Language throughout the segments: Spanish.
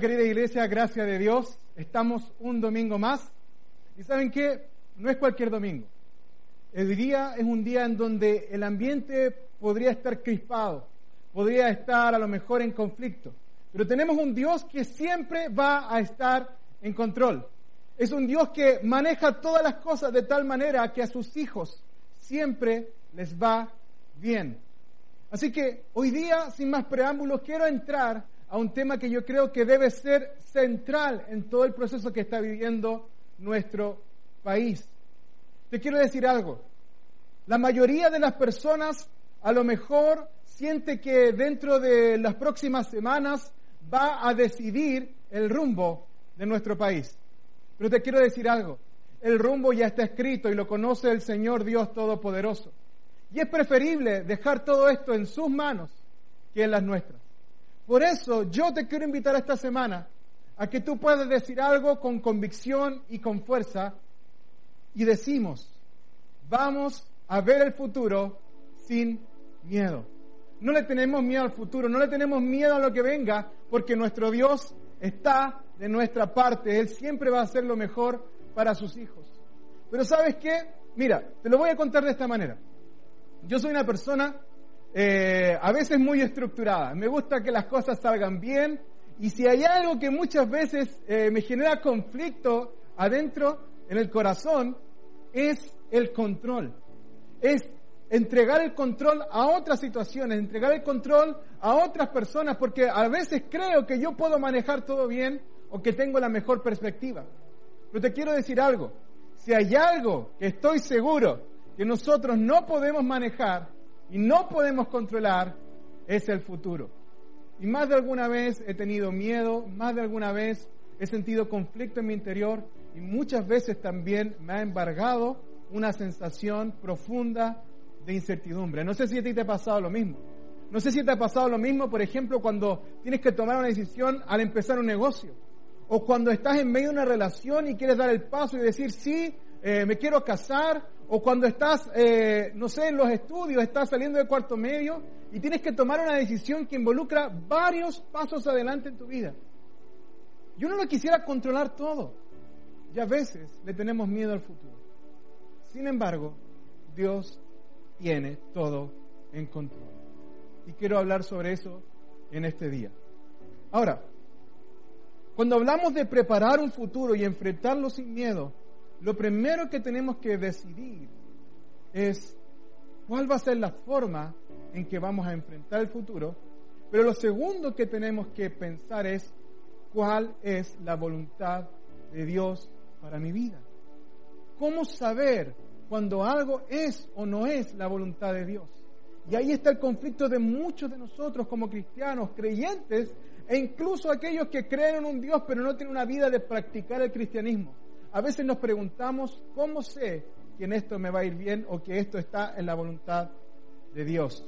Querida iglesia, gracias de Dios. Estamos un domingo más. Y saben qué, no es cualquier domingo. El día es un día en donde el ambiente podría estar crispado, podría estar a lo mejor en conflicto. Pero tenemos un Dios que siempre va a estar en control. Es un Dios que maneja todas las cosas de tal manera que a sus hijos siempre les va bien. Así que hoy día, sin más preámbulos, quiero entrar a un tema que yo creo que debe ser central en todo el proceso que está viviendo nuestro país. Te quiero decir algo. La mayoría de las personas a lo mejor siente que dentro de las próximas semanas va a decidir el rumbo de nuestro país. Pero te quiero decir algo. El rumbo ya está escrito y lo conoce el Señor Dios Todopoderoso. Y es preferible dejar todo esto en sus manos que en las nuestras. Por eso yo te quiero invitar esta semana a que tú puedas decir algo con convicción y con fuerza y decimos, vamos a ver el futuro sin miedo. No le tenemos miedo al futuro, no le tenemos miedo a lo que venga, porque nuestro Dios está de nuestra parte. Él siempre va a hacer lo mejor para sus hijos. Pero sabes qué? Mira, te lo voy a contar de esta manera. Yo soy una persona eh, a veces muy estructurada. Me gusta que las cosas salgan bien y si hay algo que muchas veces eh, me genera conflicto adentro, en el corazón, es el control. Es entregar el control a otras situaciones, entregar el control a otras personas, porque a veces creo que yo puedo manejar todo bien o que tengo la mejor perspectiva. Pero te quiero decir algo, si hay algo que estoy seguro que nosotros no podemos manejar, y no podemos controlar es el futuro. Y más de alguna vez he tenido miedo, más de alguna vez he sentido conflicto en mi interior y muchas veces también me ha embargado una sensación profunda de incertidumbre. No sé si a ti te ha pasado lo mismo. No sé si te ha pasado lo mismo, por ejemplo, cuando tienes que tomar una decisión al empezar un negocio. O cuando estás en medio de una relación y quieres dar el paso y decir, sí, eh, me quiero casar, o cuando estás, eh, no sé, en los estudios, estás saliendo de cuarto medio y tienes que tomar una decisión que involucra varios pasos adelante en tu vida. Yo no lo quisiera controlar todo y a veces le tenemos miedo al futuro. Sin embargo, Dios tiene todo en control. Y quiero hablar sobre eso en este día. Ahora, cuando hablamos de preparar un futuro y enfrentarlo sin miedo, lo primero que tenemos que decidir es cuál va a ser la forma en que vamos a enfrentar el futuro, pero lo segundo que tenemos que pensar es cuál es la voluntad de Dios para mi vida. ¿Cómo saber cuando algo es o no es la voluntad de Dios? Y ahí está el conflicto de muchos de nosotros como cristianos, creyentes, e incluso aquellos que creen en un Dios pero no tienen una vida de practicar el cristianismo. A veces nos preguntamos, ¿cómo sé que en esto me va a ir bien o que esto está en la voluntad de Dios?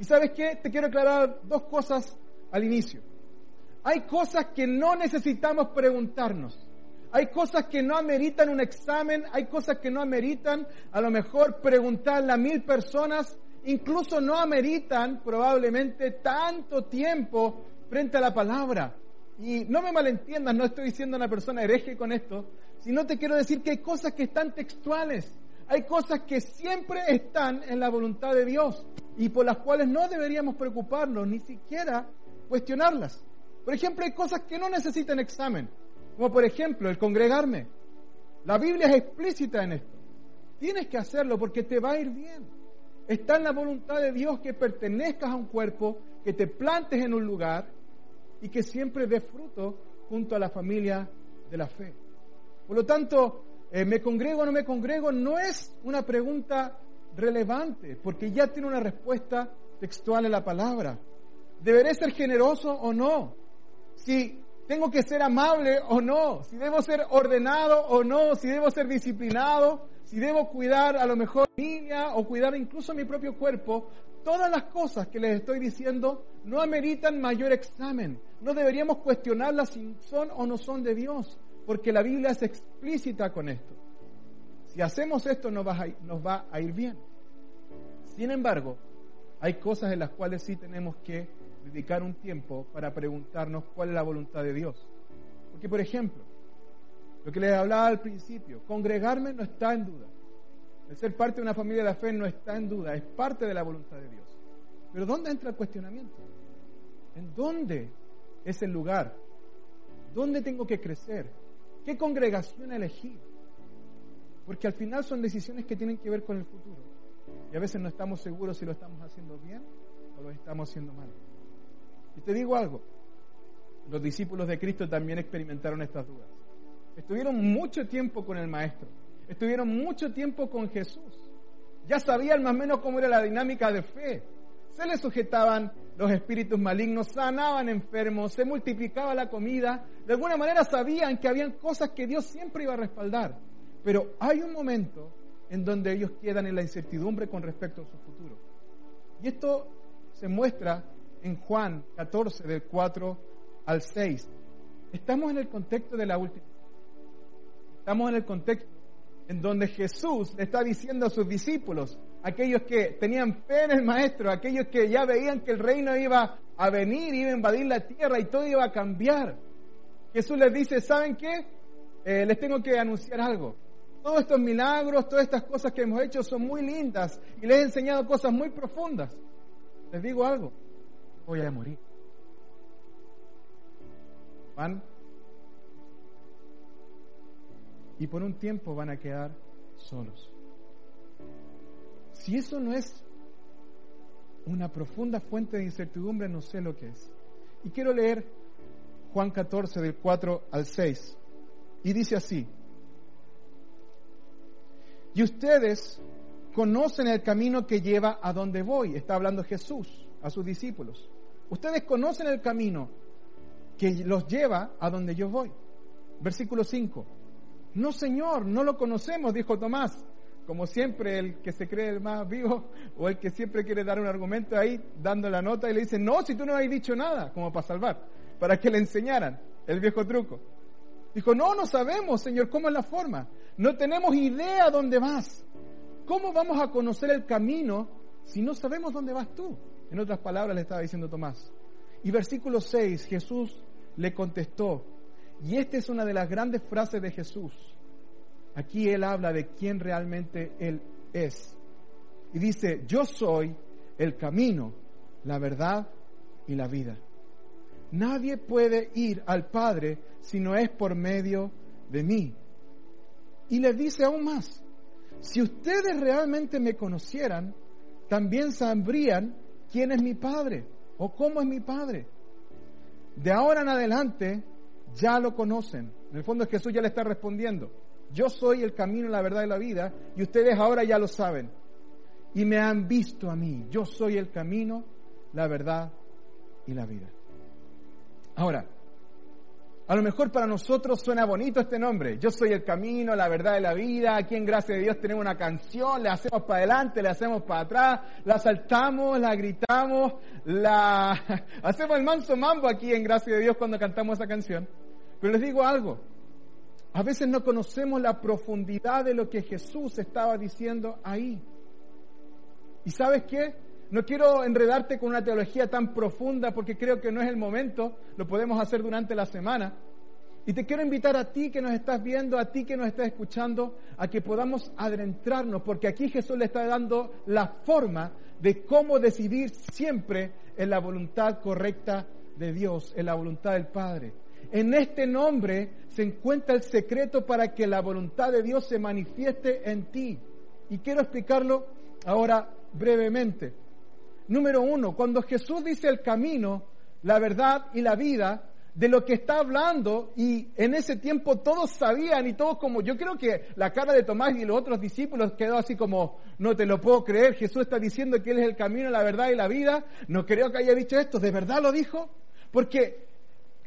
Y sabes qué? Te quiero aclarar dos cosas al inicio. Hay cosas que no necesitamos preguntarnos. Hay cosas que no ameritan un examen, hay cosas que no ameritan a lo mejor preguntarle a mil personas, incluso no ameritan probablemente tanto tiempo frente a la palabra. Y no me malentiendas, no estoy diciendo a una persona hereje con esto, sino te quiero decir que hay cosas que están textuales, hay cosas que siempre están en la voluntad de Dios y por las cuales no deberíamos preocuparnos, ni siquiera cuestionarlas. Por ejemplo, hay cosas que no necesitan examen, como por ejemplo el congregarme. La Biblia es explícita en esto. Tienes que hacerlo porque te va a ir bien. Está en la voluntad de Dios que pertenezcas a un cuerpo, que te plantes en un lugar y que siempre des fruto junto a la familia de la fe. Por lo tanto, eh, ¿me congrego o no me congrego? No es una pregunta relevante, porque ya tiene una respuesta textual en la palabra. ¿Deberé ser generoso o no? Si tengo que ser amable o no, si debo ser ordenado o no, si debo ser disciplinado, si debo cuidar a lo mejor niña o cuidar incluso mi propio cuerpo, todas las cosas que les estoy diciendo no ameritan mayor examen. No deberíamos cuestionarlas si son o no son de Dios porque la Biblia es explícita con esto. Si hacemos esto nos va, a, ir bien. Sin embargo, hay cosas en las cuales sí tenemos que dedicar un tiempo para preguntarnos cuál es la voluntad de Dios. Porque, por ejemplo, lo que les hablaba al principio, congregarme no está en duda. El ser parte de una familia de la fe no está en duda, es parte de la voluntad de Dios. Pero ¿dónde entra el cuestionamiento? ¿En dónde es el lugar? ¿Dónde tengo que crecer? ¿Qué congregación elegir? Porque al final son decisiones que tienen que ver con el futuro. Y a veces no estamos seguros si lo estamos haciendo bien o lo estamos haciendo mal. Y te digo algo, los discípulos de Cristo también experimentaron estas dudas. Estuvieron mucho tiempo con el Maestro, estuvieron mucho tiempo con Jesús. Ya sabían más o menos cómo era la dinámica de fe. Se les sujetaban los espíritus malignos, sanaban enfermos, se multiplicaba la comida. De alguna manera sabían que habían cosas que Dios siempre iba a respaldar. Pero hay un momento en donde ellos quedan en la incertidumbre con respecto a su futuro. Y esto se muestra en Juan 14, del 4 al 6. Estamos en el contexto de la última. Estamos en el contexto en donde Jesús le está diciendo a sus discípulos, aquellos que tenían fe en el Maestro, aquellos que ya veían que el reino iba a venir, iba a invadir la tierra y todo iba a cambiar. Jesús les dice, ¿saben qué? Eh, les tengo que anunciar algo. Todos estos milagros, todas estas cosas que hemos hecho son muy lindas y les he enseñado cosas muy profundas. Les digo algo, voy a morir. Van y por un tiempo van a quedar solos. Si eso no es una profunda fuente de incertidumbre, no sé lo que es. Y quiero leer Juan 14 del 4 al 6. Y dice así, y ustedes conocen el camino que lleva a donde voy. Está hablando Jesús a sus discípulos. Ustedes conocen el camino que los lleva a donde yo voy. Versículo 5. No, Señor, no lo conocemos, dijo Tomás. Como siempre, el que se cree el más vivo o el que siempre quiere dar un argumento ahí, dando la nota y le dice, no, si tú no has dicho nada, como para salvar, para que le enseñaran el viejo truco. Dijo, no, no sabemos, Señor, cómo es la forma. No tenemos idea dónde vas. ¿Cómo vamos a conocer el camino si no sabemos dónde vas tú? En otras palabras le estaba diciendo Tomás. Y versículo 6, Jesús le contestó, y esta es una de las grandes frases de Jesús. Aquí Él habla de quién realmente Él es. Y dice, yo soy el camino, la verdad y la vida. Nadie puede ir al Padre si no es por medio de mí. Y les dice aún más, si ustedes realmente me conocieran, también sabrían quién es mi Padre o cómo es mi Padre. De ahora en adelante ya lo conocen. En el fondo Jesús ya le está respondiendo. Yo soy el camino, la verdad y la vida y ustedes ahora ya lo saben. Y me han visto a mí. Yo soy el camino, la verdad y la vida. Ahora, a lo mejor para nosotros suena bonito este nombre. Yo soy el camino, la verdad y la vida. Aquí en Gracia de Dios tenemos una canción, le hacemos para adelante, le hacemos para atrás, la saltamos, la gritamos, la hacemos el manso mambo aquí en Gracia de Dios cuando cantamos esa canción. Pero les digo algo, a veces no conocemos la profundidad de lo que Jesús estaba diciendo ahí. ¿Y sabes qué? No quiero enredarte con una teología tan profunda porque creo que no es el momento, lo podemos hacer durante la semana. Y te quiero invitar a ti que nos estás viendo, a ti que nos estás escuchando, a que podamos adentrarnos, porque aquí Jesús le está dando la forma de cómo decidir siempre en la voluntad correcta de Dios, en la voluntad del Padre. En este nombre se encuentra el secreto para que la voluntad de Dios se manifieste en ti. Y quiero explicarlo ahora brevemente. Número uno, cuando Jesús dice el camino, la verdad y la vida, de lo que está hablando y en ese tiempo todos sabían y todos como, yo creo que la cara de Tomás y los otros discípulos quedó así como, no te lo puedo creer, Jesús está diciendo que Él es el camino, la verdad y la vida, no creo que haya dicho esto, ¿de verdad lo dijo? Porque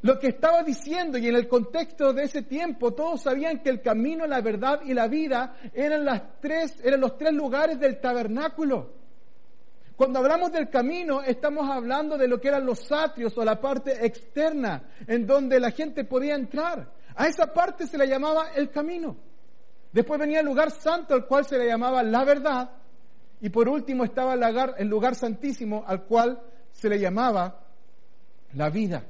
lo que estaba diciendo y en el contexto de ese tiempo todos sabían que el camino, la verdad y la vida eran las tres, eran los tres lugares del tabernáculo. Cuando hablamos del camino, estamos hablando de lo que eran los atrios o la parte externa, en donde la gente podía entrar. A esa parte se le llamaba el camino. Después venía el lugar santo, al cual se le llamaba la verdad. Y por último estaba el el lugar santísimo, al cual se le llamaba la vida.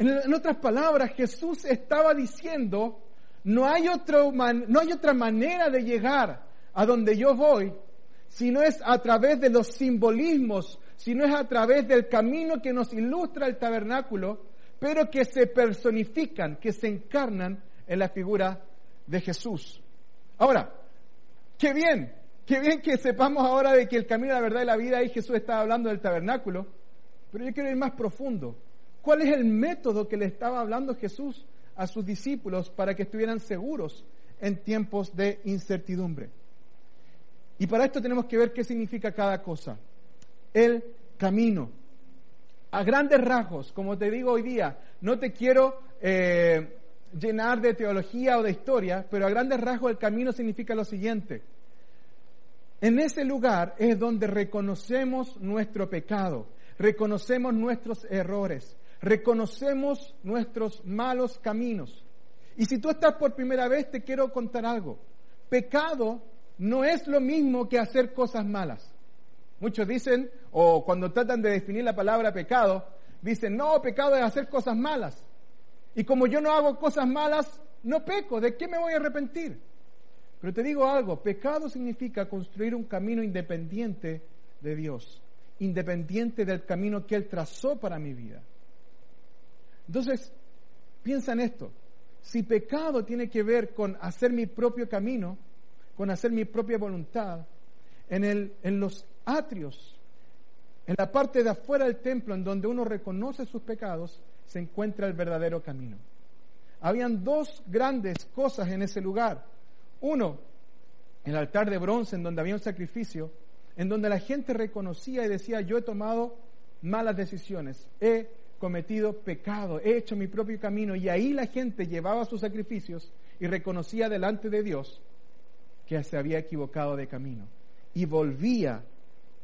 En, otras palabras, Jesús estaba diciendo, no hay, no hay otra manera de llegar a donde yo voy, si no es a través de los simbolismos, si no es a través del camino que nos ilustra el tabernáculo, pero que se personifican, que se encarnan en la figura de Jesús. Ahora, qué bien, qué bien que sepamos ahora de que el camino, la verdad y la vida, ahí Jesús estaba hablando del tabernáculo, pero yo quiero ir más profundo. ¿Cuál es el método que le estaba hablando Jesús a sus discípulos para que estuvieran seguros en tiempos de incertidumbre? Y para esto tenemos que ver qué significa cada cosa. El camino. A grandes rasgos, como te digo hoy día, no te quiero eh, llenar de teología o de historia, pero a grandes rasgos el camino significa lo siguiente. En ese lugar es donde reconocemos nuestro pecado, reconocemos nuestros errores, reconocemos nuestros malos caminos. Y si tú estás por primera vez, te quiero contar algo. Pecado no es lo mismo que hacer cosas malas. Muchos dicen, o cuando tratan de definir la palabra pecado, dicen, no, pecado es hacer cosas malas. Y como yo no hago cosas malas, no peco, ¿de qué me voy a arrepentir? Pero te digo algo, pecado significa construir un camino independiente de Dios, independiente del camino que Él trazó para mi vida. Entonces, piensa en esto, si pecado tiene que ver con hacer mi propio camino, con hacer mi propia voluntad, en, el, en los atrios, en la parte de afuera del templo, en donde uno reconoce sus pecados, se encuentra el verdadero camino. Habían dos grandes cosas en ese lugar. Uno, el altar de bronce en donde había un sacrificio, en donde la gente reconocía y decía, yo he tomado malas decisiones, he cometido pecado, he hecho mi propio camino, y ahí la gente llevaba sus sacrificios y reconocía delante de Dios que se había equivocado de camino y volvía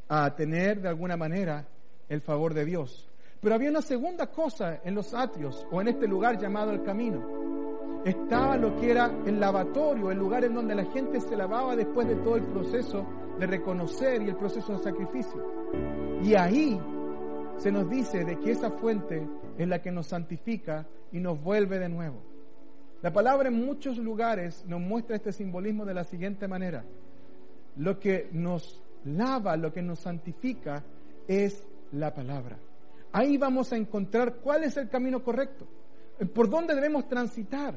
a tener de alguna manera el favor de Dios. Pero había una segunda cosa en los atrios o en este lugar llamado el camino. Estaba lo que era el lavatorio, el lugar en donde la gente se lavaba después de todo el proceso de reconocer y el proceso de sacrificio. Y ahí se nos dice de que esa fuente es la que nos santifica y nos vuelve de nuevo. La palabra en muchos lugares nos muestra este simbolismo de la siguiente manera. Lo que nos lava, lo que nos santifica es la palabra. Ahí vamos a encontrar cuál es el camino correcto, por dónde debemos transitar.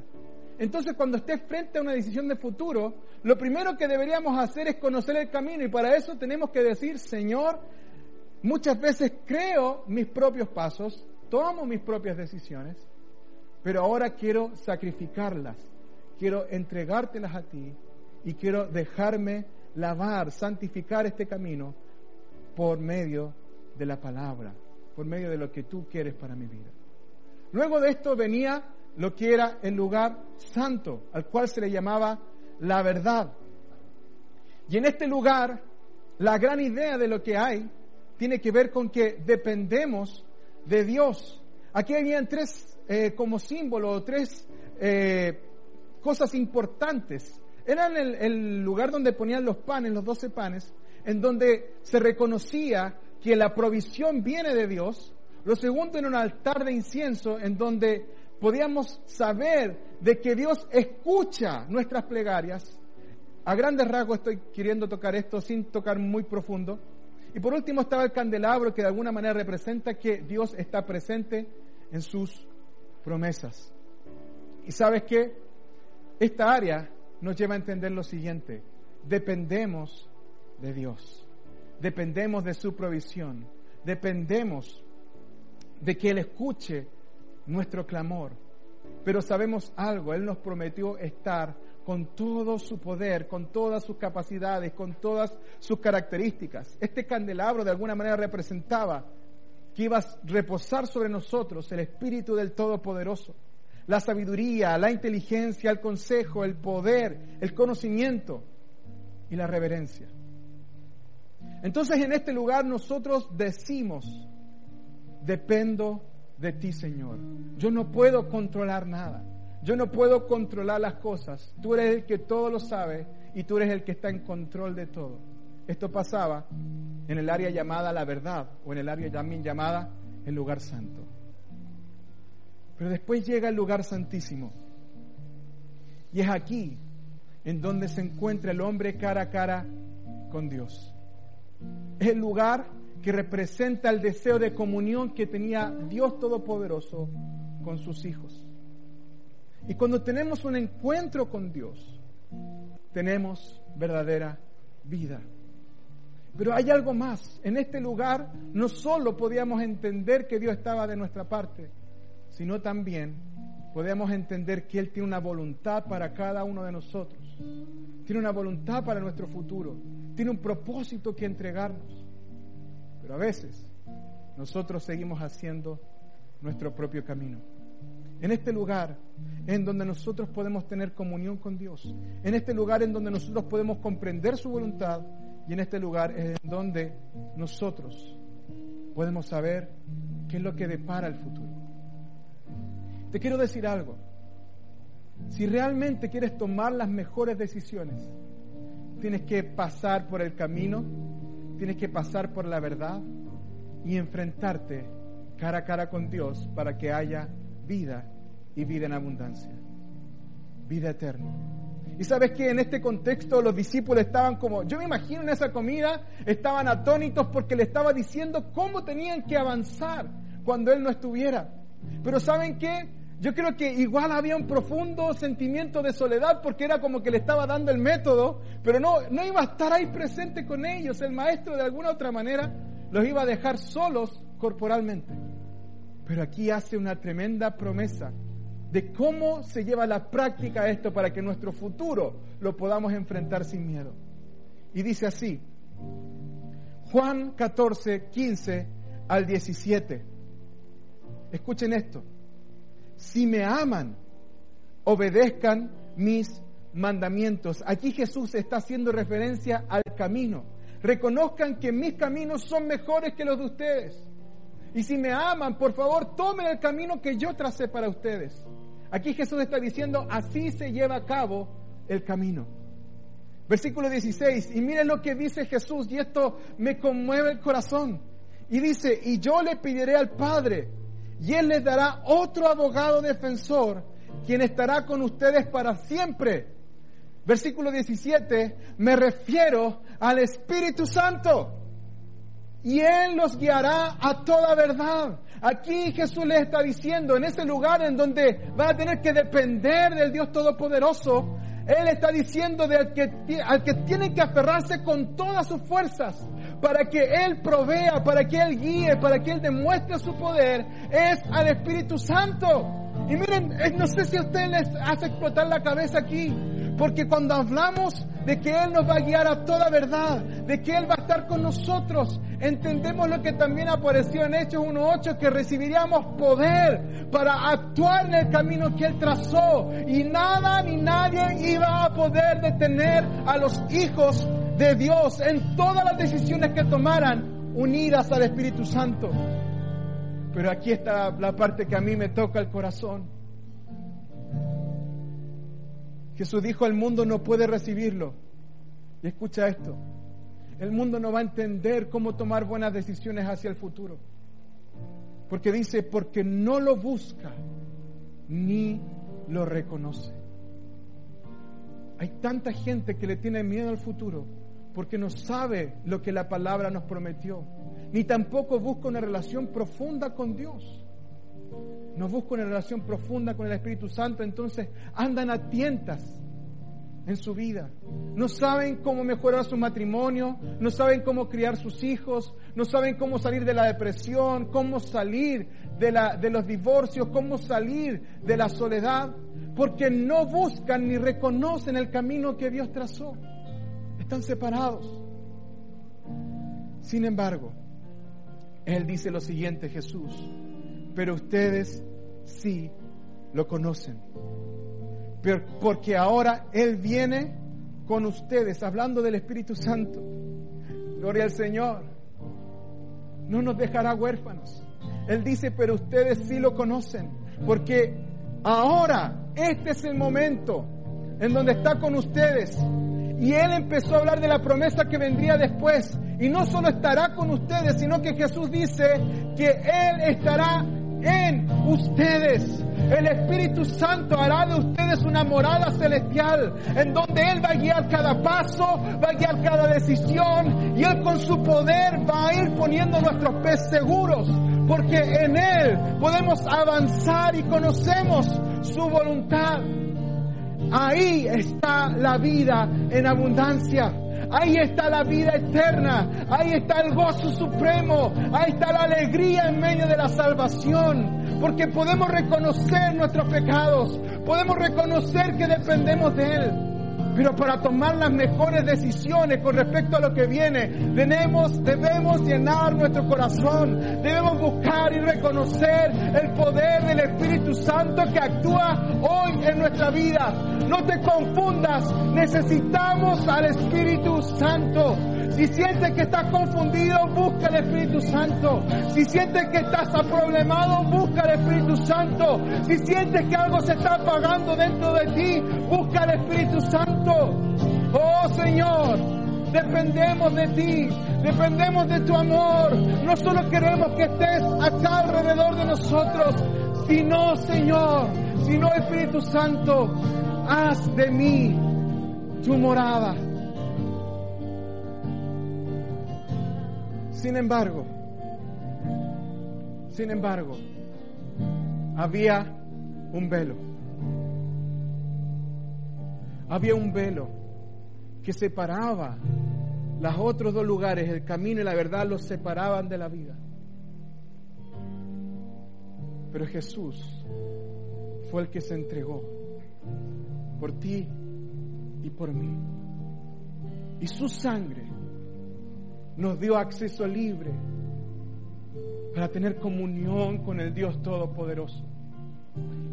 Entonces, cuando estés frente a una decisión de futuro, lo primero que deberíamos hacer es conocer el camino y para eso tenemos que decir, Señor, muchas veces creo mis propios pasos, tomo mis propias decisiones, pero ahora quiero sacrificarlas, quiero entregártelas a ti y quiero dejarme lavar, santificar este camino por medio de la palabra por medio de lo que tú quieres para mi vida. Luego de esto venía lo que era el lugar santo, al cual se le llamaba la verdad. Y en este lugar, la gran idea de lo que hay tiene que ver con que dependemos de Dios. Aquí habían tres, eh, como símbolo, tres eh, cosas importantes. Eran el, el lugar donde ponían los panes, los doce panes, en donde se reconocía que la provisión viene de Dios. Lo segundo en un altar de incienso en donde podíamos saber de que Dios escucha nuestras plegarias. A grandes rasgos estoy queriendo tocar esto sin tocar muy profundo. Y por último estaba el candelabro que de alguna manera representa que Dios está presente en sus promesas. Y sabes que esta área nos lleva a entender lo siguiente, dependemos de Dios dependemos de su provisión, dependemos de que Él escuche nuestro clamor. Pero sabemos algo, Él nos prometió estar con todo su poder, con todas sus capacidades, con todas sus características. Este candelabro de alguna manera representaba que iba a reposar sobre nosotros el Espíritu del Todopoderoso, la sabiduría, la inteligencia, el consejo, el poder, el conocimiento y la reverencia. Entonces en este lugar nosotros decimos, dependo de ti, Señor. Yo no puedo controlar nada. Yo no puedo controlar las cosas. Tú eres el que todo lo sabe y tú eres el que está en control de todo. Esto pasaba en el área llamada la verdad o en el área también llamada el lugar santo. Pero después llega el lugar santísimo. Y es aquí en donde se encuentra el hombre cara a cara con Dios. Es el lugar que representa el deseo de comunión que tenía Dios Todopoderoso con sus hijos. Y cuando tenemos un encuentro con Dios, tenemos verdadera vida. Pero hay algo más. En este lugar no solo podíamos entender que Dios estaba de nuestra parte, sino también podíamos entender que Él tiene una voluntad para cada uno de nosotros. Tiene una voluntad para nuestro futuro. Tiene un propósito que entregarnos. Pero a veces nosotros seguimos haciendo nuestro propio camino. En este lugar en donde nosotros podemos tener comunión con Dios. En este lugar en donde nosotros podemos comprender su voluntad. Y en este lugar en donde nosotros podemos saber qué es lo que depara el futuro. Te quiero decir algo. Si realmente quieres tomar las mejores decisiones, tienes que pasar por el camino, tienes que pasar por la verdad y enfrentarte cara a cara con Dios para que haya vida y vida en abundancia, vida eterna. Y sabes que en este contexto los discípulos estaban como, yo me imagino en esa comida, estaban atónitos porque le estaba diciendo cómo tenían que avanzar cuando Él no estuviera. Pero ¿saben qué? Yo creo que igual había un profundo sentimiento de soledad porque era como que le estaba dando el método, pero no, no iba a estar ahí presente con ellos. El maestro de alguna otra manera los iba a dejar solos corporalmente. Pero aquí hace una tremenda promesa de cómo se lleva a la práctica esto para que nuestro futuro lo podamos enfrentar sin miedo. Y dice así, Juan 14, 15 al 17. Escuchen esto si me aman, obedezcan mis mandamientos. Aquí Jesús está haciendo referencia al camino. Reconozcan que mis caminos son mejores que los de ustedes. Y si me aman, por favor, tomen el camino que yo tracé para ustedes. Aquí Jesús está diciendo, así se lleva a cabo el camino. Versículo 16, y miren lo que dice Jesús, y esto me conmueve el corazón. Y dice, y yo le pediré al Padre, y Él les dará otro abogado defensor, quien estará con ustedes para siempre. Versículo 17, me refiero al Espíritu Santo. Y Él los guiará a toda verdad. Aquí Jesús les está diciendo, en ese lugar en donde van a tener que depender del Dios Todopoderoso, Él está diciendo de que, al que tienen que aferrarse con todas sus fuerzas, para que Él provea, para que Él guíe, para que Él demuestre su poder, es al Espíritu Santo. Y miren, no sé si a ustedes les hace explotar la cabeza aquí, porque cuando hablamos de que Él nos va a guiar a toda verdad, de que Él va a estar con nosotros, entendemos lo que también apareció en Hechos 1.8, que recibiríamos poder para actuar en el camino que Él trazó y nada ni nadie iba a poder detener a los hijos de Dios en todas las decisiones que tomaran unidas al Espíritu Santo. Pero aquí está la parte que a mí me toca el corazón. Jesús dijo, el mundo no puede recibirlo. Y escucha esto, el mundo no va a entender cómo tomar buenas decisiones hacia el futuro. Porque dice, porque no lo busca ni lo reconoce. Hay tanta gente que le tiene miedo al futuro porque no sabe lo que la palabra nos prometió, ni tampoco busca una relación profunda con Dios. No busca una relación profunda con el Espíritu Santo, entonces andan a tientas en su vida. No saben cómo mejorar su matrimonio, no saben cómo criar sus hijos, no saben cómo salir de la depresión, cómo salir de, de los divorcios, cómo salir de la soledad, porque no buscan ni reconocen el camino que Dios trazó están separados. Sin embargo, Él dice lo siguiente, Jesús, pero ustedes sí lo conocen. Porque ahora Él viene con ustedes, hablando del Espíritu Santo. Gloria al Señor. No nos dejará huérfanos. Él dice, pero ustedes sí lo conocen, porque ahora este es el momento en donde está con ustedes y él empezó a hablar de la promesa que vendría después. Y no solo estará con ustedes, sino que Jesús dice que Él estará en ustedes. El Espíritu Santo hará de ustedes una morada celestial en donde Él va a guiar cada paso, va a guiar cada decisión y Él con su poder va a ir poniendo nuestros pies seguros porque en Él podemos avanzar y conocemos su voluntad. Ahí está la vida en abundancia. Ahí está la vida eterna. Ahí está el gozo supremo. Ahí está la alegría en medio de la salvación. Porque podemos reconocer nuestros pecados. Podemos reconocer que dependemos de Él. Pero para tomar las mejores decisiones con respecto a lo que viene, debemos, debemos llenar nuestro corazón, debemos buscar y reconocer el poder del Espíritu Santo que actúa hoy en nuestra vida. No te confundas, necesitamos al Espíritu Santo. Si sientes que estás confundido, busca el Espíritu Santo. Si sientes que estás aproblemado, busca el Espíritu Santo. Si sientes que algo se está apagando dentro de ti, busca el Espíritu Santo. Oh Señor, dependemos de ti, dependemos de tu amor. No solo queremos que estés acá alrededor de nosotros, sino Señor, sino Espíritu Santo, haz de mí tu morada. Sin embargo, sin embargo, había un velo. Había un velo que separaba los otros dos lugares, el camino y la verdad, los separaban de la vida. Pero Jesús fue el que se entregó por ti y por mí. Y su sangre nos dio acceso libre para tener comunión con el Dios Todopoderoso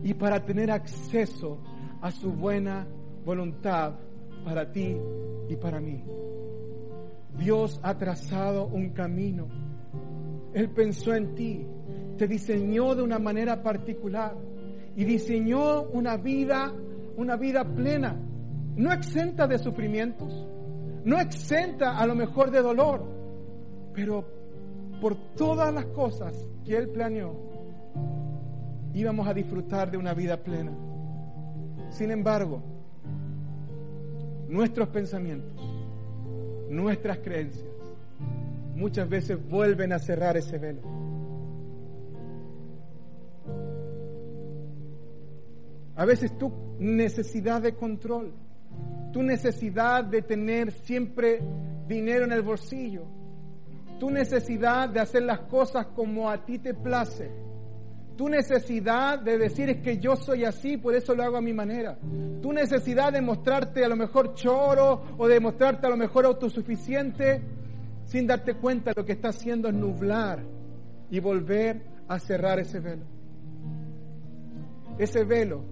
y para tener acceso a su buena voluntad para ti y para mí. Dios ha trazado un camino. Él pensó en ti, te diseñó de una manera particular y diseñó una vida, una vida plena, no exenta de sufrimientos, no exenta a lo mejor de dolor, pero por todas las cosas que Él planeó, íbamos a disfrutar de una vida plena. Sin embargo, nuestros pensamientos, nuestras creencias, muchas veces vuelven a cerrar ese velo. A veces tu necesidad de control, tu necesidad de tener siempre dinero en el bolsillo, tu necesidad de hacer las cosas como a ti te place, tu necesidad de decir es que yo soy así, por eso lo hago a mi manera, tu necesidad de mostrarte a lo mejor choro o de mostrarte a lo mejor autosuficiente, sin darte cuenta lo que está haciendo es nublar y volver a cerrar ese velo. Ese velo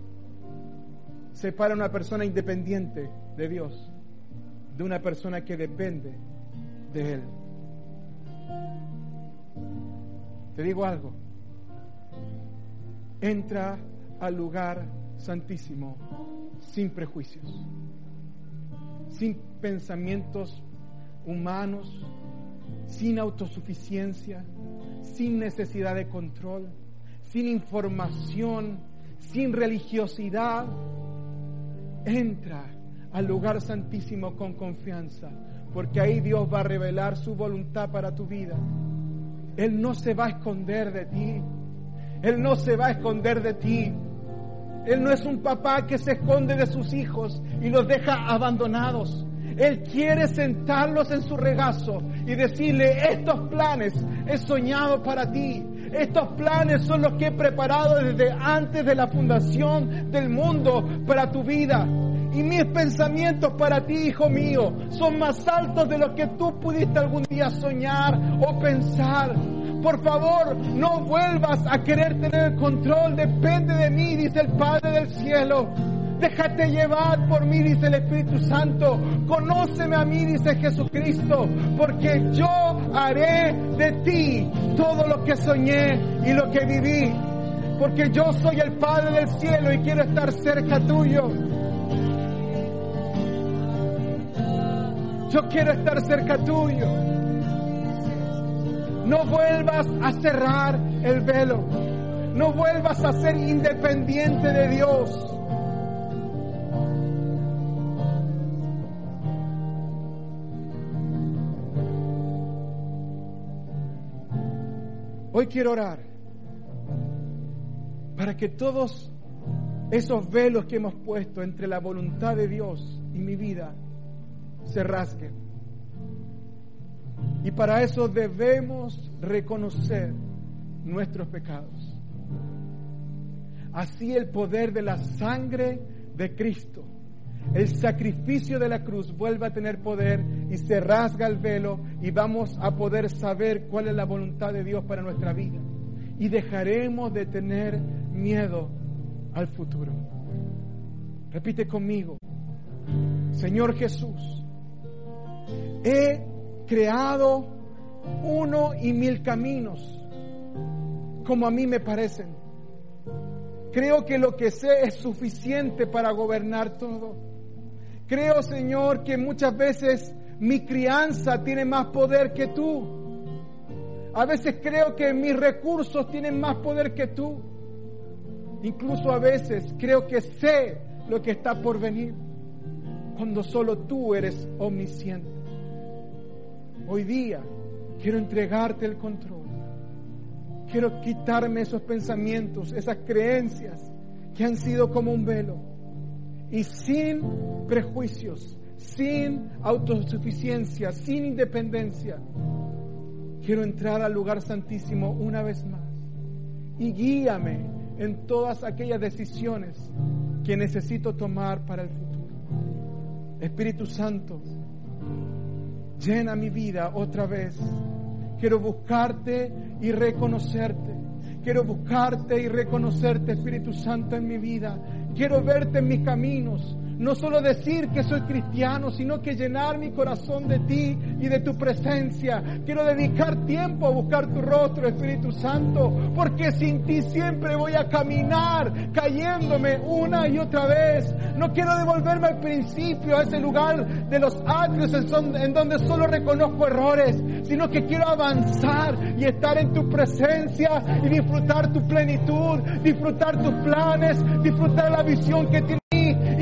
separa a una persona independiente de Dios de una persona que depende de Él. Te digo algo. Entra al lugar santísimo sin prejuicios, sin pensamientos humanos, sin autosuficiencia, sin necesidad de control, sin información, sin religiosidad. Entra al lugar santísimo con confianza, porque ahí Dios va a revelar su voluntad para tu vida. Él no se va a esconder de ti. Él no se va a esconder de ti. Él no es un papá que se esconde de sus hijos y los deja abandonados. Él quiere sentarlos en su regazo y decirle, estos planes he soñado para ti. Estos planes son los que he preparado desde antes de la fundación del mundo para tu vida. Y mis pensamientos para ti, hijo mío, son más altos de lo que tú pudiste algún día soñar o pensar. Por favor, no vuelvas a querer tener el control. Depende de mí, dice el Padre del cielo. Déjate llevar por mí, dice el Espíritu Santo. Conóceme a mí, dice Jesucristo, porque yo haré de ti todo lo que soñé y lo que viví. Porque yo soy el Padre del cielo y quiero estar cerca tuyo. Yo quiero estar cerca tuyo. No vuelvas a cerrar el velo. No vuelvas a ser independiente de Dios. Hoy quiero orar para que todos esos velos que hemos puesto entre la voluntad de Dios y mi vida se rasguen. Y para eso debemos reconocer nuestros pecados. Así el poder de la sangre de Cristo el sacrificio de la cruz vuelve a tener poder y se rasga el velo y vamos a poder saber cuál es la voluntad de Dios para nuestra vida. Y dejaremos de tener miedo al futuro. Repite conmigo, Señor Jesús, he creado uno y mil caminos como a mí me parecen. Creo que lo que sé es suficiente para gobernar todo. Creo, Señor, que muchas veces mi crianza tiene más poder que tú. A veces creo que mis recursos tienen más poder que tú. Incluso a veces creo que sé lo que está por venir cuando solo tú eres omnisciente. Hoy día quiero entregarte el control. Quiero quitarme esos pensamientos, esas creencias que han sido como un velo y sin prejuicios, sin autosuficiencia, sin independencia. Quiero entrar al lugar santísimo una vez más y guíame en todas aquellas decisiones que necesito tomar para el futuro. Espíritu Santo, llena mi vida otra vez. Quiero buscarte y reconocerte. Quiero buscarte y reconocerte, Espíritu Santo, en mi vida. Quiero verte en mis caminos. No solo decir que soy cristiano, sino que llenar mi corazón de ti y de tu presencia. Quiero dedicar tiempo a buscar tu rostro, Espíritu Santo, porque sin ti siempre voy a caminar cayéndome una y otra vez. No quiero devolverme al principio, a ese lugar de los atrios en donde solo reconozco errores, sino que quiero avanzar y estar en tu presencia y disfrutar tu plenitud, disfrutar tus planes, disfrutar la visión que tienes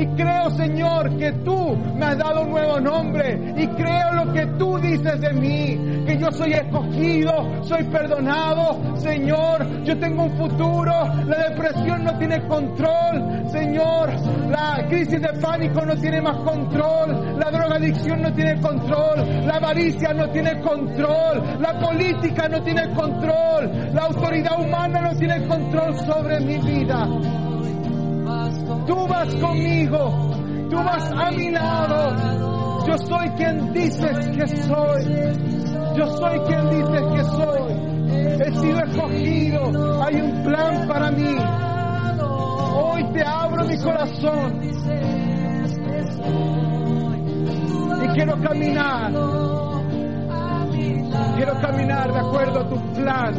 y creo, Señor, que tú me has dado un nuevo nombre. Y creo lo que tú dices de mí. Que yo soy escogido, soy perdonado. Señor, yo tengo un futuro. La depresión no tiene control. Señor, la crisis de pánico no tiene más control. La drogadicción no tiene control. La avaricia no tiene control. La política no tiene control. La autoridad humana no tiene control sobre mi vida. Tú vas conmigo, tú vas a mi lado. Yo soy quien dices que soy. Yo soy quien dices que soy. He sido escogido. Hay un plan para mí. Hoy te abro mi corazón. Y quiero caminar. Quiero caminar de acuerdo a tu plan.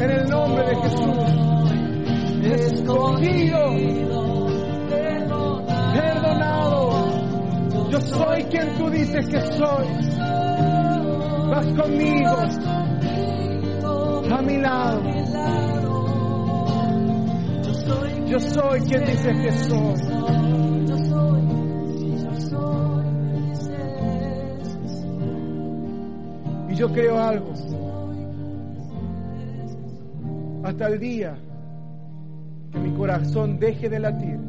En el nombre de Jesús escogido, perdonado. Yo soy quien tú dices que soy. Vas conmigo, a mi lado. Yo soy quien dices que soy. Y yo creo algo. Hasta el día que mi corazón deje de latir.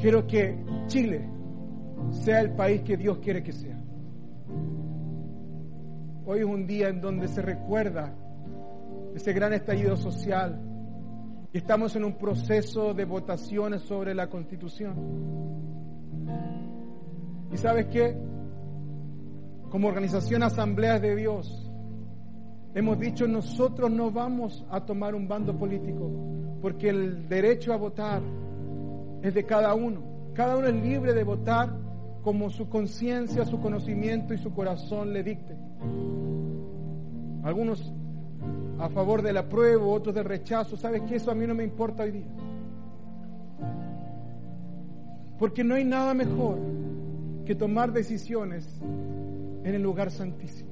Quiero que Chile sea el país que Dios quiere que sea. Hoy es un día en donde se recuerda ese gran estallido social y estamos en un proceso de votaciones sobre la constitución. ¿Y sabes qué? Como organización Asambleas de Dios, hemos dicho nosotros no vamos a tomar un bando político, porque el derecho a votar es de cada uno. Cada uno es libre de votar como su conciencia, su conocimiento y su corazón le dicte. Algunos a favor del apruebo, otros del rechazo. ¿Sabes qué? Eso a mí no me importa hoy día. Porque no hay nada mejor que tomar decisiones en el lugar santísimo.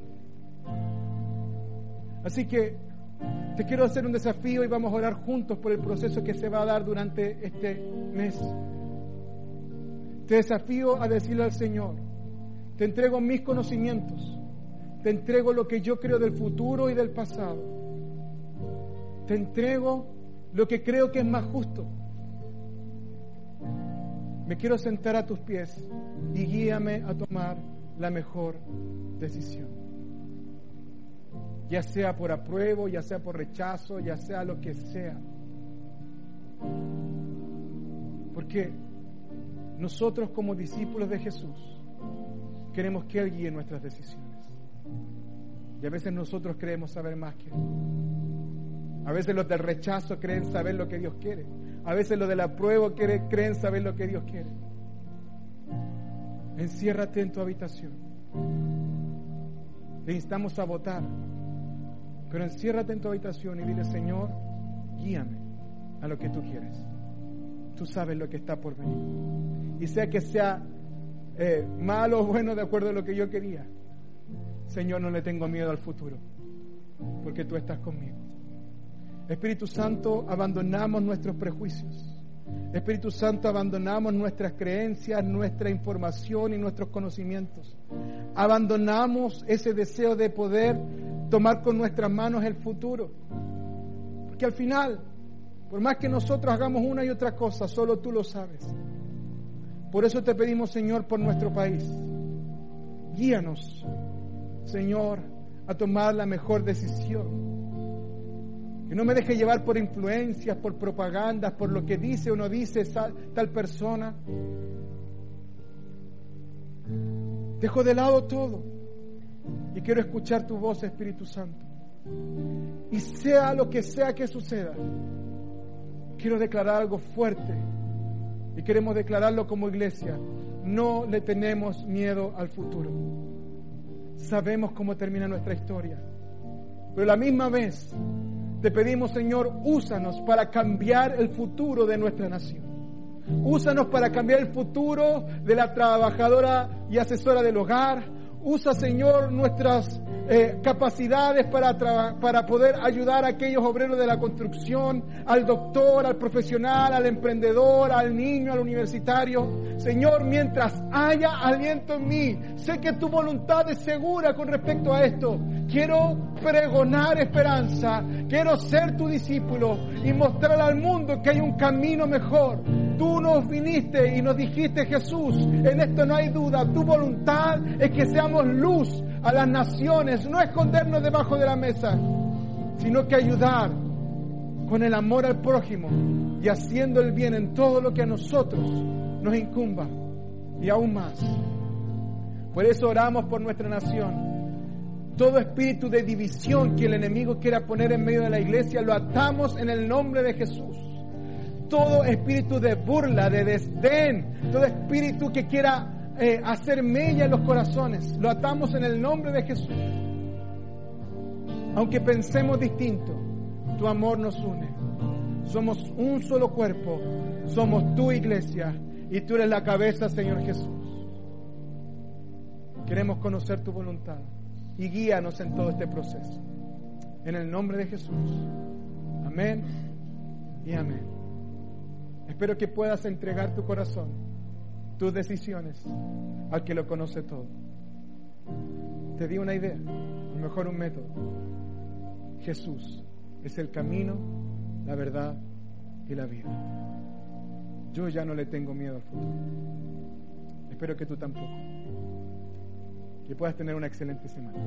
Así que Te quiero hacer un desafío y vamos a orar juntos por el proceso que se va a dar durante este mes. Te desafío a decirle al Señor, te entrego mis conocimientos, te entrego lo que yo creo del futuro y del pasado, te entrego lo que creo que es más justo. Me quiero sentar a tus pies y guíame a tomar la mejor decisión ya sea por apruebo, ya sea por rechazo, ya sea lo que sea. Porque nosotros como discípulos de Jesús queremos que Él guíe nuestras decisiones. Y a veces nosotros creemos saber más que Él. A veces los del rechazo creen saber lo que Dios quiere. A veces los del apruebo creen saber lo que Dios quiere. Enciérrate en tu habitación. Te instamos a votar pero enciérrate en tu habitación y dile, Señor, guíame a lo que tú quieres. Tú sabes lo que está por venir. Y sea que sea eh, malo o bueno de acuerdo a lo que yo quería. Señor, no le tengo miedo al futuro, porque tú estás conmigo. Espíritu Santo, abandonamos nuestros prejuicios. Espíritu Santo, abandonamos nuestras creencias, nuestra información y nuestros conocimientos. Abandonamos ese deseo de poder tomar con nuestras manos el futuro. Porque al final, por más que nosotros hagamos una y otra cosa, solo tú lo sabes. Por eso te pedimos, Señor, por nuestro país. Guíanos, Señor, a tomar la mejor decisión. Que no me deje llevar por influencias, por propagandas, por lo que dice o no dice tal persona. Dejo de lado todo y quiero escuchar tu voz, Espíritu Santo. Y sea lo que sea que suceda, quiero declarar algo fuerte. Y queremos declararlo como iglesia. No le tenemos miedo al futuro. Sabemos cómo termina nuestra historia. Pero la misma vez te pedimos, Señor, úsanos para cambiar el futuro de nuestra nación. Úsanos para cambiar el futuro de la trabajadora y asesora del hogar. Usa, Señor, nuestras eh, capacidades para, para poder ayudar a aquellos obreros de la construcción, al doctor, al profesional, al emprendedor, al niño, al universitario. Señor, mientras haya aliento en mí, sé que tu voluntad es segura con respecto a esto. Quiero pregonar esperanza, quiero ser tu discípulo y mostrar al mundo que hay un camino mejor. Tú nos viniste y nos dijiste, Jesús, en esto no hay duda, tu voluntad es que seamos luz a las naciones, no escondernos debajo de la mesa, sino que ayudar con el amor al prójimo y haciendo el bien en todo lo que a nosotros nos incumba y aún más. Por eso oramos por nuestra nación todo espíritu de división que el enemigo quiera poner en medio de la iglesia, lo atamos en el nombre de Jesús. Todo espíritu de burla, de desdén, todo espíritu que quiera eh, hacer mella en los corazones, lo atamos en el nombre de Jesús. Aunque pensemos distinto, tu amor nos une. Somos un solo cuerpo, somos tu iglesia y tú eres la cabeza, Señor Jesús. Queremos conocer tu voluntad y guíanos en todo este proceso. En el nombre de Jesús. Amén y amén. Espero que puedas entregar tu corazón, tus decisiones, al que lo conoce todo. Te di una idea, o mejor un método. Jesús es el camino, la verdad y la vida. Yo ya no le tengo miedo al futuro. Espero que tú tampoco que puedas tener una excelente semana.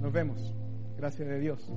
Nos vemos. Gracias de Dios.